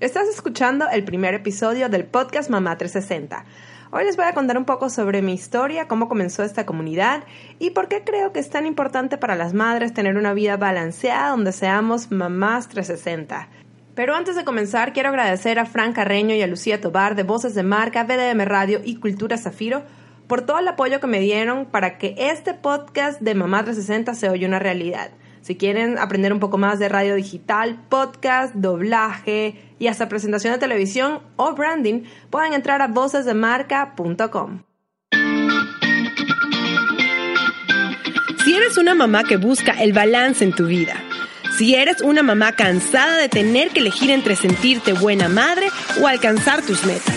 Estás escuchando el primer episodio del podcast Mamá 360. Hoy les voy a contar un poco sobre mi historia, cómo comenzó esta comunidad y por qué creo que es tan importante para las madres tener una vida balanceada donde seamos mamás 360. Pero antes de comenzar, quiero agradecer a Fran Carreño y a Lucía Tobar de Voces de Marca, BDM Radio y Cultura Zafiro por todo el apoyo que me dieron para que este podcast de Mamá 360 se oye una realidad. Si quieren aprender un poco más de radio digital, podcast, doblaje y hasta presentación de televisión o branding, pueden entrar a vocesdemarca.com. Si eres una mamá que busca el balance en tu vida, si eres una mamá cansada de tener que elegir entre sentirte buena madre o alcanzar tus metas,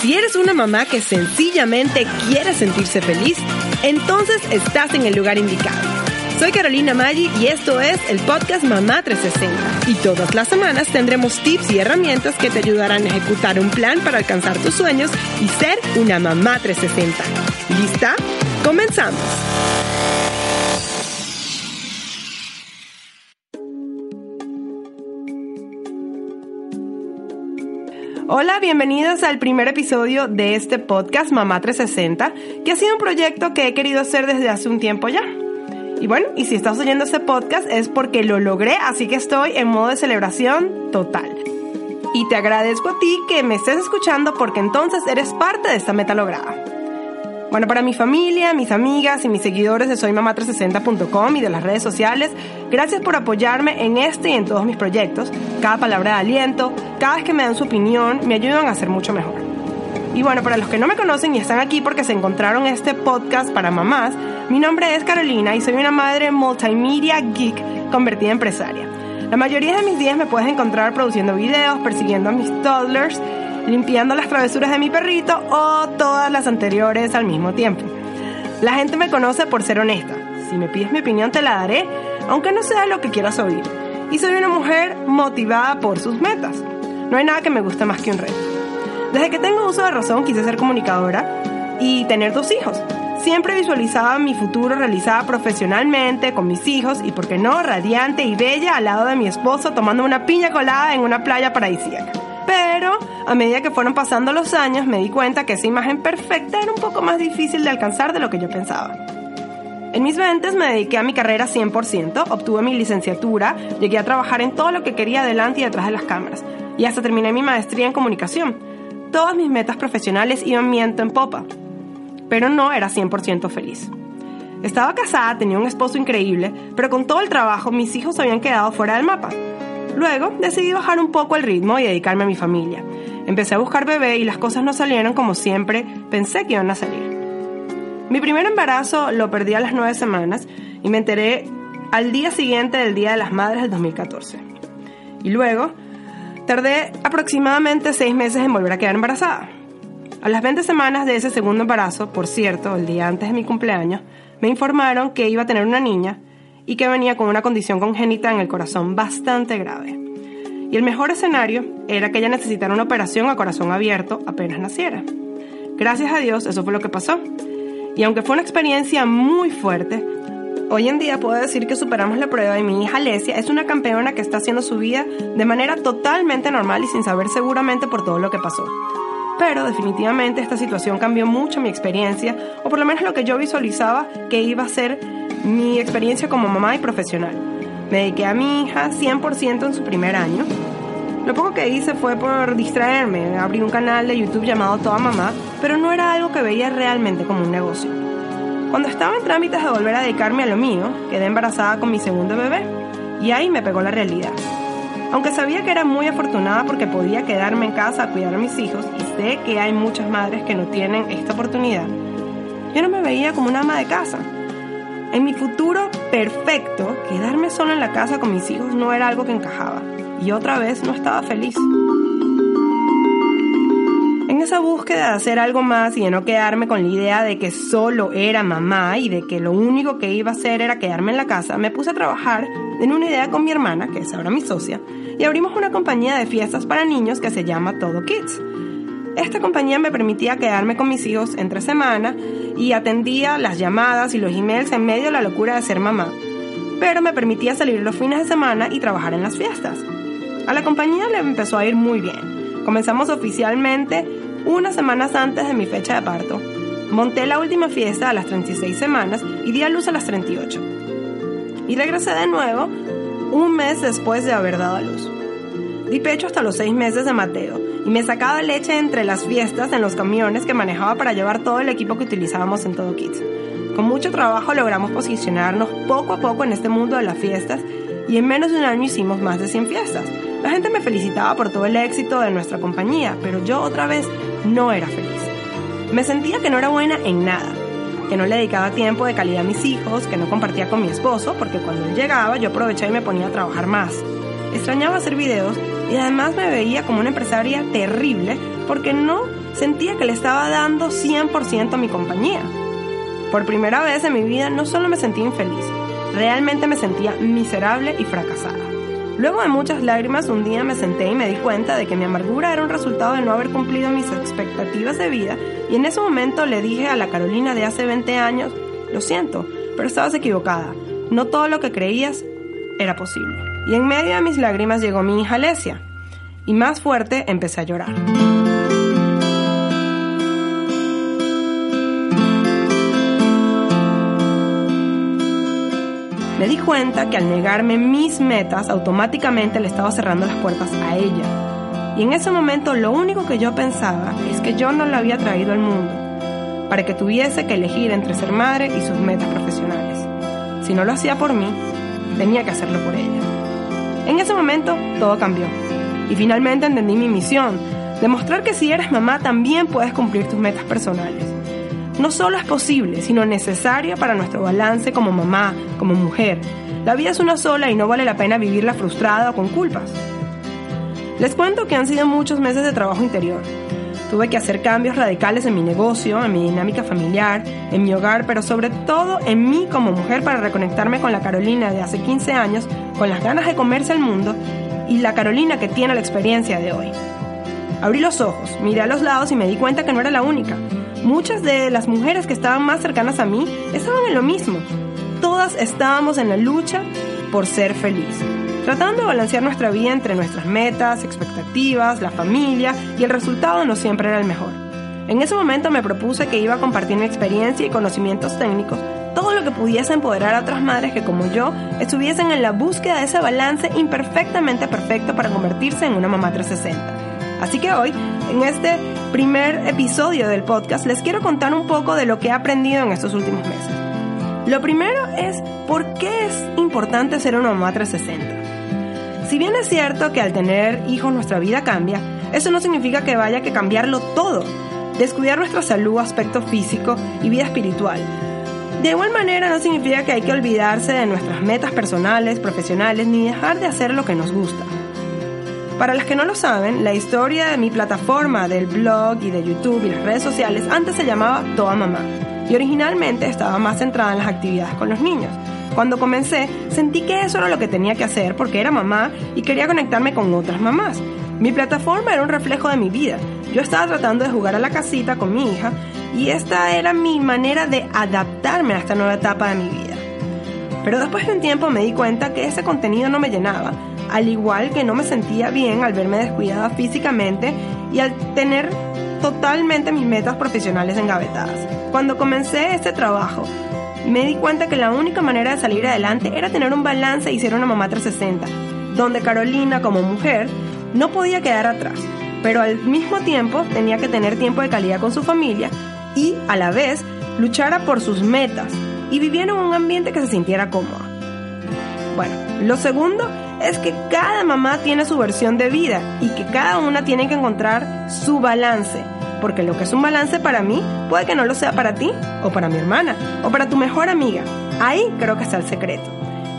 si eres una mamá que sencillamente quiere sentirse feliz, entonces estás en el lugar indicado. Soy Carolina Maggi y esto es el podcast Mamá 360. Y todas las semanas tendremos tips y herramientas que te ayudarán a ejecutar un plan para alcanzar tus sueños y ser una mamá 360. ¿Lista? Comenzamos. Hola, bienvenidos al primer episodio de este podcast Mamá 360, que ha sido un proyecto que he querido hacer desde hace un tiempo ya. Y bueno, y si estás oyendo este podcast es porque lo logré, así que estoy en modo de celebración total. Y te agradezco a ti que me estés escuchando porque entonces eres parte de esta meta lograda. Bueno, para mi familia, mis amigas y mis seguidores de soymamá360.com y de las redes sociales, gracias por apoyarme en este y en todos mis proyectos. Cada palabra de aliento, cada vez que me dan su opinión, me ayudan a ser mucho mejor. Y bueno, para los que no me conocen y están aquí porque se encontraron este podcast para mamás, mi nombre es Carolina y soy una madre multimedia geek convertida en empresaria. La mayoría de mis días me puedes encontrar produciendo videos, persiguiendo a mis toddlers, limpiando las travesuras de mi perrito o todas las anteriores al mismo tiempo. La gente me conoce por ser honesta. Si me pides mi opinión te la daré, aunque no sea lo que quieras oír. Y soy una mujer motivada por sus metas. No hay nada que me guste más que un reto. Desde que tengo uso de razón quise ser comunicadora y tener dos hijos. Siempre visualizaba mi futuro realizada profesionalmente, con mis hijos y, por qué no, radiante y bella al lado de mi esposo tomando una piña colada en una playa paradisíaca. Pero a medida que fueron pasando los años me di cuenta que esa imagen perfecta era un poco más difícil de alcanzar de lo que yo pensaba. En mis 20 me dediqué a mi carrera 100%, obtuve mi licenciatura, llegué a trabajar en todo lo que quería delante y detrás de las cámaras, y hasta terminé mi maestría en comunicación Todas mis metas profesionales iban miento en popa, pero no era 100% feliz. Estaba casada, tenía un esposo increíble, pero con todo el trabajo mis hijos habían quedado fuera del mapa. Luego decidí bajar un poco el ritmo y dedicarme a mi familia. Empecé a buscar bebé y las cosas no salieron como siempre pensé que iban a salir. Mi primer embarazo lo perdí a las nueve semanas y me enteré al día siguiente del Día de las Madres del 2014. Y luego Tardé aproximadamente seis meses en volver a quedar embarazada. A las 20 semanas de ese segundo embarazo, por cierto, el día antes de mi cumpleaños, me informaron que iba a tener una niña y que venía con una condición congénita en el corazón bastante grave. Y el mejor escenario era que ella necesitara una operación a corazón abierto apenas naciera. Gracias a Dios eso fue lo que pasó. Y aunque fue una experiencia muy fuerte, Hoy en día puedo decir que superamos la prueba y mi hija Lesia es una campeona que está haciendo su vida de manera totalmente normal y sin saber seguramente por todo lo que pasó. Pero definitivamente esta situación cambió mucho mi experiencia, o por lo menos lo que yo visualizaba que iba a ser mi experiencia como mamá y profesional. Me dediqué a mi hija 100% en su primer año. Lo poco que hice fue por distraerme, abrí un canal de YouTube llamado Toda Mamá, pero no era algo que veía realmente como un negocio. Cuando estaba en trámites de volver a dedicarme a lo mío, quedé embarazada con mi segundo bebé y ahí me pegó la realidad. Aunque sabía que era muy afortunada porque podía quedarme en casa a cuidar a mis hijos y sé que hay muchas madres que no tienen esta oportunidad, yo no me veía como una ama de casa. En mi futuro perfecto, quedarme sola en la casa con mis hijos no era algo que encajaba y otra vez no estaba feliz. En esa búsqueda de hacer algo más y de no quedarme con la idea de que solo era mamá y de que lo único que iba a hacer era quedarme en la casa, me puse a trabajar en una idea con mi hermana, que es ahora mi socia, y abrimos una compañía de fiestas para niños que se llama Todo Kids. Esta compañía me permitía quedarme con mis hijos entre semana y atendía las llamadas y los emails en medio de la locura de ser mamá, pero me permitía salir los fines de semana y trabajar en las fiestas. A la compañía le empezó a ir muy bien. Comenzamos oficialmente unas semanas antes de mi fecha de parto. Monté la última fiesta a las 36 semanas y di a luz a las 38. Y regresé de nuevo un mes después de haber dado a luz. Di pecho hasta los seis meses de Mateo y me sacaba leche entre las fiestas en los camiones que manejaba para llevar todo el equipo que utilizábamos en todo Kids. Con mucho trabajo logramos posicionarnos poco a poco en este mundo de las fiestas y en menos de un año hicimos más de 100 fiestas. La gente me felicitaba por todo el éxito de nuestra compañía, pero yo otra vez no era feliz. Me sentía que no era buena en nada, que no le dedicaba tiempo de calidad a mis hijos, que no compartía con mi esposo, porque cuando él llegaba yo aprovechaba y me ponía a trabajar más. Extrañaba hacer videos y además me veía como una empresaria terrible porque no sentía que le estaba dando 100% a mi compañía. Por primera vez en mi vida no solo me sentía infeliz, realmente me sentía miserable y fracasada. Luego de muchas lágrimas, un día me senté y me di cuenta de que mi amargura era un resultado de no haber cumplido mis expectativas de vida y en ese momento le dije a la Carolina de hace 20 años, lo siento, pero estabas equivocada, no todo lo que creías era posible. Y en medio de mis lágrimas llegó mi hija Lesia. Y más fuerte empecé a llorar. Me di cuenta que al negarme mis metas automáticamente le estaba cerrando las puertas a ella. Y en ese momento lo único que yo pensaba es que yo no la había traído al mundo para que tuviese que elegir entre ser madre y sus metas profesionales. Si no lo hacía por mí, tenía que hacerlo por ella. En ese momento todo cambió y finalmente entendí mi misión, demostrar que si eres mamá también puedes cumplir tus metas personales. No solo es posible, sino necesaria para nuestro balance como mamá, como mujer. La vida es una sola y no vale la pena vivirla frustrada o con culpas. Les cuento que han sido muchos meses de trabajo interior. Tuve que hacer cambios radicales en mi negocio, en mi dinámica familiar, en mi hogar, pero sobre todo en mí como mujer para reconectarme con la Carolina de hace 15 años, con las ganas de comerse el mundo y la Carolina que tiene la experiencia de hoy. Abrí los ojos, miré a los lados y me di cuenta que no era la única. Muchas de las mujeres que estaban más cercanas a mí estaban en lo mismo. Todas estábamos en la lucha por ser feliz tratando de balancear nuestra vida entre nuestras metas, expectativas, la familia y el resultado no siempre era el mejor. En ese momento me propuse que iba a compartir mi experiencia y conocimientos técnicos, todo lo que pudiese empoderar a otras madres que como yo estuviesen en la búsqueda de ese balance imperfectamente perfecto para convertirse en una mamá 360. Así que hoy, en este primer episodio del podcast, les quiero contar un poco de lo que he aprendido en estos últimos meses. Lo primero es por qué es importante ser una mamá 360. Si bien es cierto que al tener hijos nuestra vida cambia, eso no significa que vaya que cambiarlo todo. Descuidar nuestra salud, aspecto físico y vida espiritual. De igual manera no significa que hay que olvidarse de nuestras metas personales, profesionales, ni dejar de hacer lo que nos gusta. Para las que no lo saben, la historia de mi plataforma del blog y de YouTube y las redes sociales antes se llamaba Toda Mamá y originalmente estaba más centrada en las actividades con los niños. Cuando comencé, sentí que eso era lo que tenía que hacer porque era mamá y quería conectarme con otras mamás. Mi plataforma era un reflejo de mi vida. Yo estaba tratando de jugar a la casita con mi hija y esta era mi manera de adaptarme a esta nueva etapa de mi vida. Pero después de un tiempo me di cuenta que ese contenido no me llenaba, al igual que no me sentía bien al verme descuidada físicamente y al tener totalmente mis metas profesionales engavetadas. Cuando comencé este trabajo, me di cuenta que la única manera de salir adelante era tener un balance y ser una mamá 360, donde Carolina como mujer no podía quedar atrás, pero al mismo tiempo tenía que tener tiempo de calidad con su familia y a la vez luchara por sus metas y viviera en un ambiente que se sintiera cómoda. Bueno, lo segundo es que cada mamá tiene su versión de vida y que cada una tiene que encontrar su balance porque lo que es un balance para mí puede que no lo sea para ti, o para mi hermana, o para tu mejor amiga. Ahí creo que está el secreto.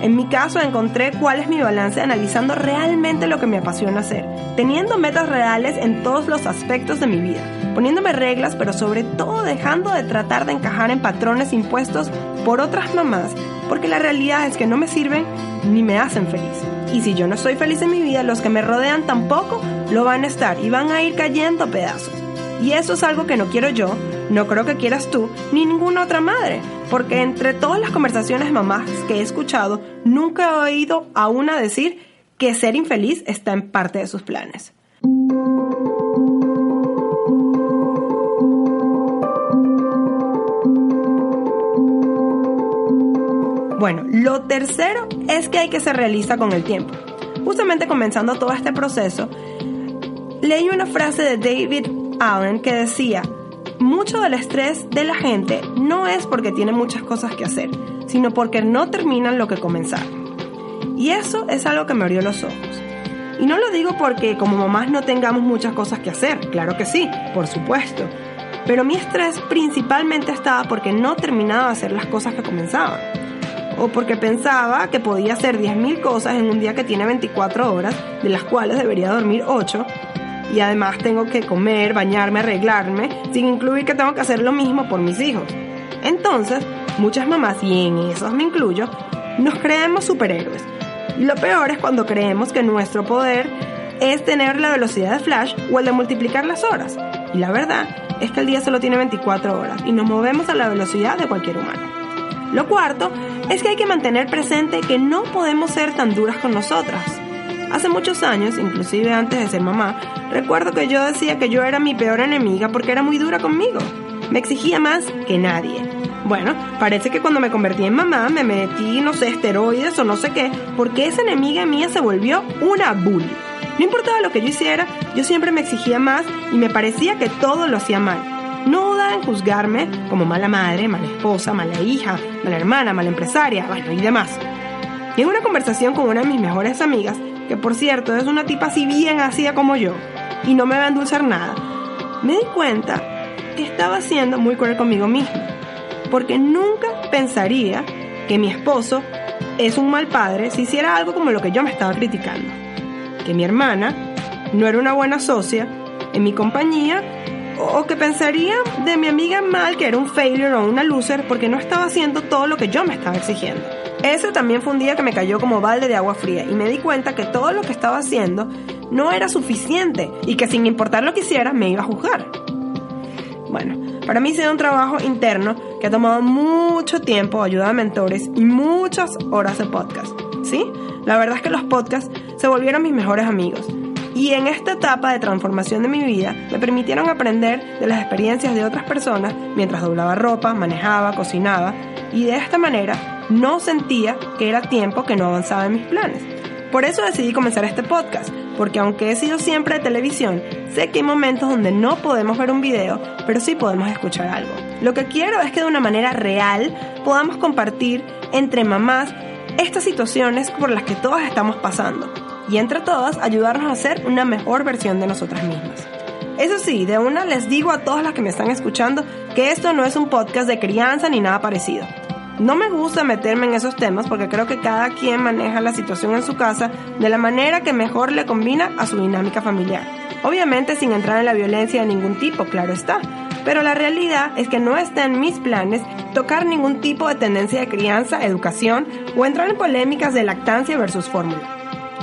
En mi caso encontré cuál es mi balance analizando realmente lo que me apasiona hacer, teniendo metas reales en todos los aspectos de mi vida, poniéndome reglas, pero sobre todo dejando de tratar de encajar en patrones impuestos por otras mamás, porque la realidad es que no me sirven ni me hacen feliz. Y si yo no estoy feliz en mi vida, los que me rodean tampoco lo van a estar y van a ir cayendo a pedazos. Y eso es algo que no quiero yo, no creo que quieras tú, ni ninguna otra madre, porque entre todas las conversaciones mamás que he escuchado, nunca he oído a una decir que ser infeliz está en parte de sus planes. Bueno, lo tercero es que hay que ser realista con el tiempo. Justamente comenzando todo este proceso, leí una frase de David Allen que decía, mucho del estrés de la gente no es porque tiene muchas cosas que hacer, sino porque no terminan lo que comenzaron. Y eso es algo que me abrió los ojos. Y no lo digo porque como mamás no tengamos muchas cosas que hacer, claro que sí, por supuesto. Pero mi estrés principalmente estaba porque no terminaba de hacer las cosas que comenzaban o porque pensaba que podía hacer 10.000 cosas en un día que tiene 24 horas, de las cuales debería dormir 8, y además tengo que comer, bañarme, arreglarme, sin incluir que tengo que hacer lo mismo por mis hijos. Entonces, muchas mamás, y en esos me incluyo, nos creemos superhéroes. Lo peor es cuando creemos que nuestro poder es tener la velocidad de Flash o el de multiplicar las horas. Y la verdad es que el día solo tiene 24 horas y nos movemos a la velocidad de cualquier humano. Lo cuarto es que hay que mantener presente que no podemos ser tan duras con nosotras. Hace muchos años, inclusive antes de ser mamá, recuerdo que yo decía que yo era mi peor enemiga porque era muy dura conmigo. Me exigía más que nadie. Bueno, parece que cuando me convertí en mamá me metí, no sé, esteroides o no sé qué, porque esa enemiga mía se volvió una bully. No importaba lo que yo hiciera, yo siempre me exigía más y me parecía que todo lo hacía mal. No duda en juzgarme como mala madre, mala esposa, mala hija, mala hermana, mala empresaria, bueno, y demás. Y en una conversación con una de mis mejores amigas, que por cierto es una tipa así bien ácida como yo, y no me va a endulzar nada, me di cuenta que estaba siendo muy cruel conmigo misma, porque nunca pensaría que mi esposo es un mal padre si hiciera algo como lo que yo me estaba criticando. Que mi hermana no era una buena socia en mi compañía o que pensaría de mi amiga mal que era un failure o una loser porque no estaba haciendo todo lo que yo me estaba exigiendo. Ese también fue un día que me cayó como balde de agua fría y me di cuenta que todo lo que estaba haciendo no era suficiente y que sin importar lo que hiciera me iba a juzgar. Bueno, para mí ha sido un trabajo interno que ha tomado mucho tiempo, ayuda a mentores y muchas horas de podcast. ¿Sí? La verdad es que los podcasts se volvieron mis mejores amigos y en esta etapa de transformación de mi vida me permitieron aprender de las experiencias de otras personas mientras doblaba ropa, manejaba, cocinaba y de esta manera no sentía que era tiempo que no avanzaba en mis planes. Por eso decidí comenzar este podcast, porque aunque he sido siempre de televisión, sé que hay momentos donde no podemos ver un video, pero sí podemos escuchar algo. Lo que quiero es que de una manera real podamos compartir entre mamás estas situaciones por las que todas estamos pasando y entre todas ayudarnos a ser una mejor versión de nosotras mismas. Eso sí, de una les digo a todas las que me están escuchando que esto no es un podcast de crianza ni nada parecido. No me gusta meterme en esos temas porque creo que cada quien maneja la situación en su casa de la manera que mejor le combina a su dinámica familiar. Obviamente sin entrar en la violencia de ningún tipo, claro está. Pero la realidad es que no está en mis planes tocar ningún tipo de tendencia de crianza, educación o entrar en polémicas de lactancia versus fórmula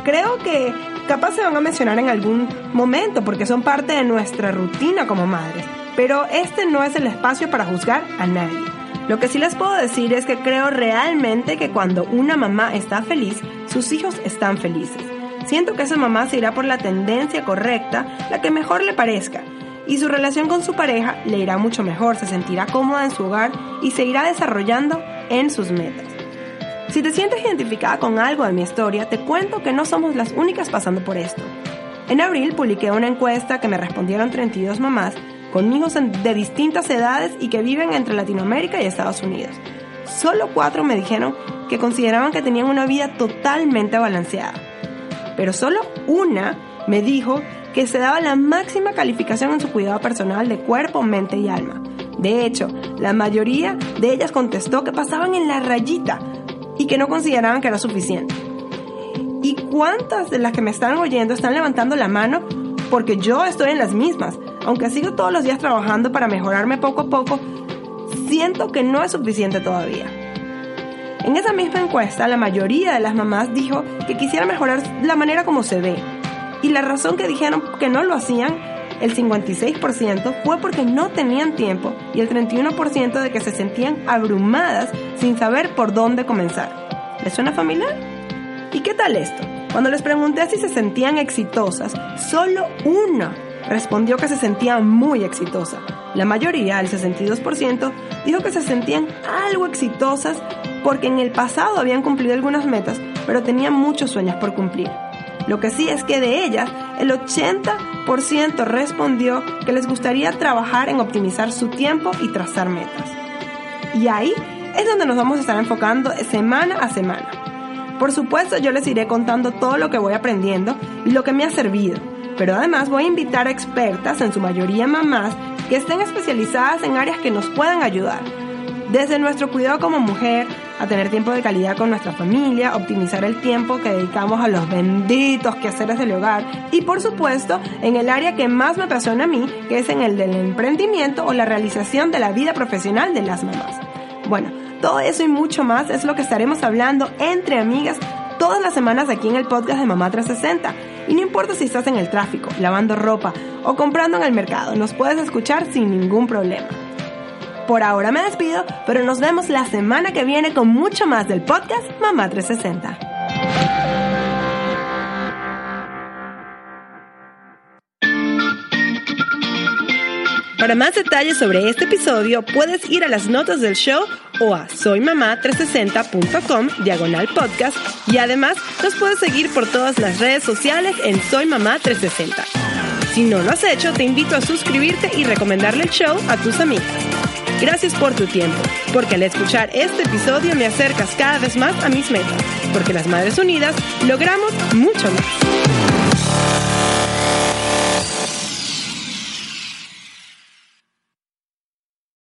creo que capaz se van a mencionar en algún momento porque son parte de nuestra rutina como madres. Pero este no es el espacio para juzgar a nadie. Lo que sí les puedo decir es que creo realmente que cuando una mamá está feliz, sus hijos están felices. Siento que esa mamá se irá por la tendencia correcta, la que mejor le parezca, y su relación con su pareja le irá mucho mejor, se sentirá cómoda en su hogar y se irá desarrollando en sus metas. Si te sientes identificada con algo de mi historia, te cuento que no somos las únicas pasando por esto. En abril publiqué una encuesta que me respondieron 32 mamás con hijos de distintas edades y que viven entre Latinoamérica y Estados Unidos. Solo cuatro me dijeron que consideraban que tenían una vida totalmente balanceada. Pero solo una me dijo que se daba la máxima calificación en su cuidado personal de cuerpo, mente y alma. De hecho, la mayoría de ellas contestó que pasaban en la rayita y que no consideraban que era suficiente. ¿Y cuántas de las que me están oyendo están levantando la mano? Porque yo estoy en las mismas. Aunque sigo todos los días trabajando para mejorarme poco a poco, siento que no es suficiente todavía. En esa misma encuesta, la mayoría de las mamás dijo que quisiera mejorar la manera como se ve. Y la razón que dijeron que no lo hacían el 56% fue porque no tenían tiempo y el 31% de que se sentían abrumadas sin saber por dónde comenzar. ¿Les suena familiar? ¿Y qué tal esto? Cuando les pregunté si se sentían exitosas, solo una respondió que se sentía muy exitosa. La mayoría, el 62%, dijo que se sentían algo exitosas porque en el pasado habían cumplido algunas metas, pero tenían muchos sueños por cumplir. Lo que sí es que de ellas, el 80% respondió que les gustaría trabajar en optimizar su tiempo y trazar metas. Y ahí es donde nos vamos a estar enfocando semana a semana. Por supuesto, yo les iré contando todo lo que voy aprendiendo y lo que me ha servido, pero además voy a invitar a expertas, en su mayoría mamás, que estén especializadas en áreas que nos puedan ayudar. Desde nuestro cuidado como mujer, a tener tiempo de calidad con nuestra familia, optimizar el tiempo que dedicamos a los benditos quehaceres del hogar y por supuesto en el área que más me apasiona a mí, que es en el del emprendimiento o la realización de la vida profesional de las mamás. Bueno, todo eso y mucho más es lo que estaremos hablando entre amigas todas las semanas aquí en el podcast de Mamá 360. Y no importa si estás en el tráfico, lavando ropa o comprando en el mercado, nos puedes escuchar sin ningún problema. Por ahora me despido, pero nos vemos la semana que viene con mucho más del podcast Mamá 360. Para más detalles sobre este episodio, puedes ir a las notas del show o a soymamá360.com diagonal podcast y además nos puedes seguir por todas las redes sociales en Soy Mamá 360. Si no lo has hecho, te invito a suscribirte y recomendarle el show a tus amigas. Gracias por tu tiempo, porque al escuchar este episodio me acercas cada vez más a mis metas, porque las Madres Unidas logramos mucho más.